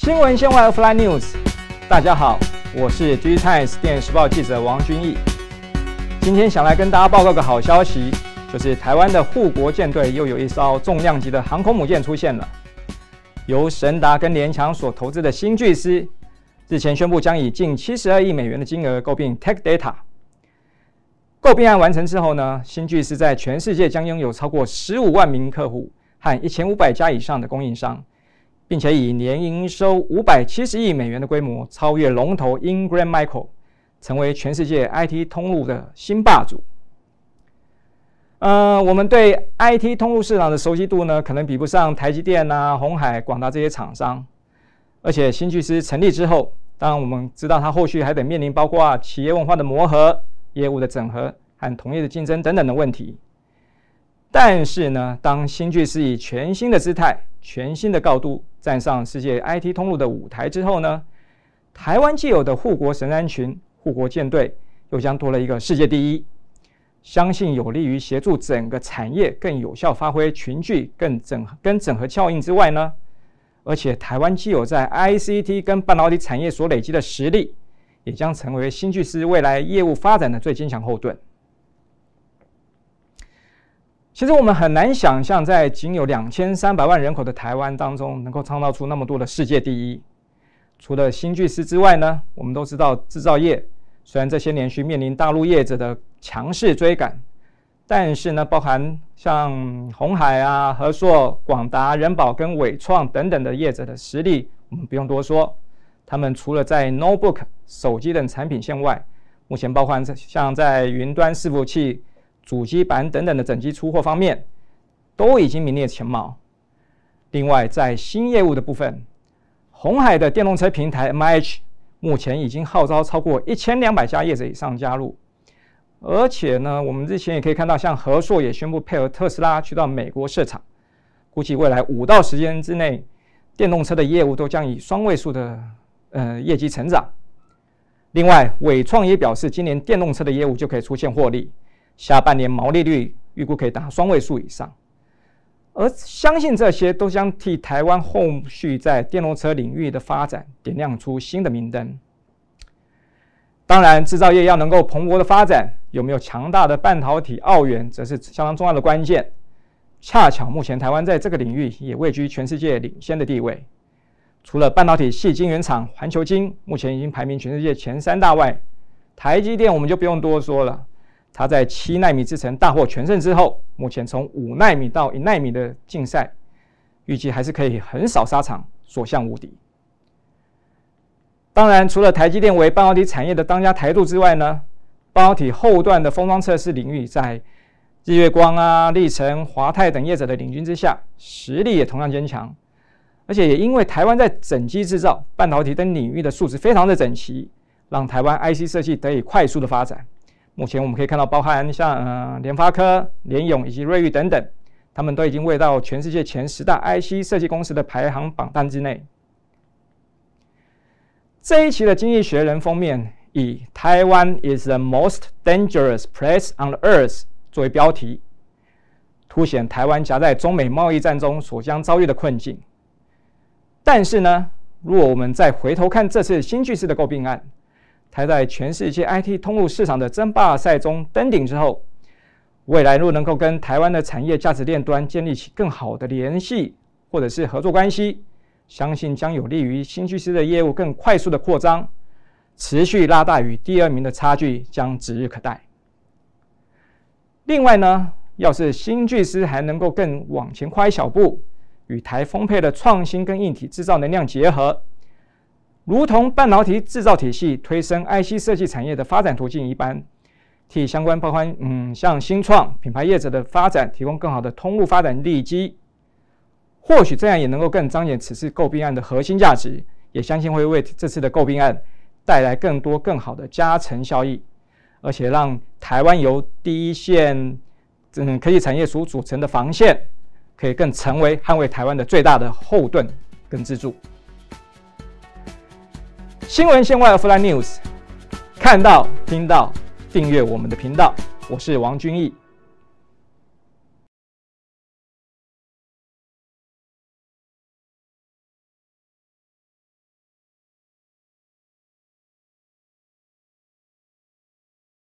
新闻线外 Fly News，大家好，我是 G Times 电视报记者王君毅。今天想来跟大家报告个好消息，就是台湾的护国舰队又有一艘重量级的航空母舰出现了。由神达跟联强所投资的新巨狮，日前宣布将以近七十二亿美元的金额购并 Tech Data。购并案完成之后呢，新巨狮在全世界将拥有超过十五万名客户和一千五百家以上的供应商。并且以年营收五百七十亿美元的规模超越龙头 Ingram Micro，成为全世界 IT 通路的新霸主。呃，我们对 IT 通路市场的熟悉度呢，可能比不上台积电啊、红海、广达这些厂商。而且新巨师成立之后，当然我们知道它后续还得面临包括企业文化的磨合、业务的整合和同业的竞争等等的问题。但是呢，当新巨师以全新的姿态、全新的高度站上世界 IT 通路的舞台之后呢，台湾既有的护国神山群、护国舰队又将多了一个世界第一，相信有利于协助整个产业更有效发挥群聚、更整跟整合效应之外呢，而且台湾既有在 ICT 跟半导体产业所累积的实力，也将成为新巨思未来业务发展的最坚强后盾。其实我们很难想象，在仅有两千三百万人口的台湾当中，能够创造出那么多的世界第一。除了新巨师之外呢，我们都知道制造业虽然这些年需面临大陆业者的强势追赶，但是呢，包含像红海啊、和硕、广达、人保跟伟创等等的业者的实力，我们不用多说。他们除了在 notebook、手机等产品线外，目前包含像在云端伺服器。主机板等等的整机出货方面，都已经名列前茅。另外，在新业务的部分，红海的电动车平台 MIH 目前已经号召超过一千两百家业者以上加入。而且呢，我们之前也可以看到，像和硕也宣布配合特斯拉去到美国设厂，估计未来五到十年之内，电动车的业务都将以双位数的呃业绩成长。另外，伟创也表示，今年电动车的业务就可以出现获利。下半年毛利率预估可以达双位数以上，而相信这些都将替台湾后续在电动车领域的发展点亮出新的明灯。当然，制造业要能够蓬勃的发展，有没有强大的半导体澳元，则是相当重要的关键。恰巧目前台湾在这个领域也位居全世界领先的地位。除了半导体细晶圆厂环球晶目前已经排名全世界前三大外，台积电我们就不用多说了。它在七纳米制程大获全胜之后，目前从五纳米到一纳米的竞赛，预计还是可以横扫沙场，所向无敌。当然，除了台积电为半导体产业的当家台柱之外呢，半导体后段的封装测试领域，在日月光啊、立成、华泰等业者的领军之下，实力也同样坚强。而且也因为台湾在整机制造、半导体等领域的素质非常的整齐，让台湾 IC 设计得以快速的发展。目前我们可以看到，包含像呃联发科、联咏以及瑞昱等等，他们都已经位到全世界前十大 IC 设计公司的排行榜单之内。这一期的《经济学人》封面以 “Taiwan is the most dangerous place on the earth” 作为标题，凸显台湾夹在中美贸易战中所将遭遇的困境。但是呢，如果我们再回头看这次新巨势的购并案，台在全世界 IT 通路市场的争霸赛中登顶之后，未来若能够跟台湾的产业价值链端建立起更好的联系或者是合作关系，相信将有利于新巨师的业务更快速的扩张，持续拉大与第二名的差距将指日可待。另外呢，要是新巨师还能够更往前跨一小步，与台丰沛的创新跟硬体制造能量结合。如同半导体制造体系推升 IC 设计产业的发展途径一般，替相关包括嗯像新创品牌业者的发展提供更好的通路发展利基，或许这样也能够更彰显此次购并案的核心价值，也相信会为这次的购并案带来更多更好的加成效益，而且让台湾由第一线嗯科技产业所组成的防线，可以更成为捍卫台湾的最大的后盾跟支柱。新闻线外 Fly News，看到、听到，订阅我们的频道。我是王君毅。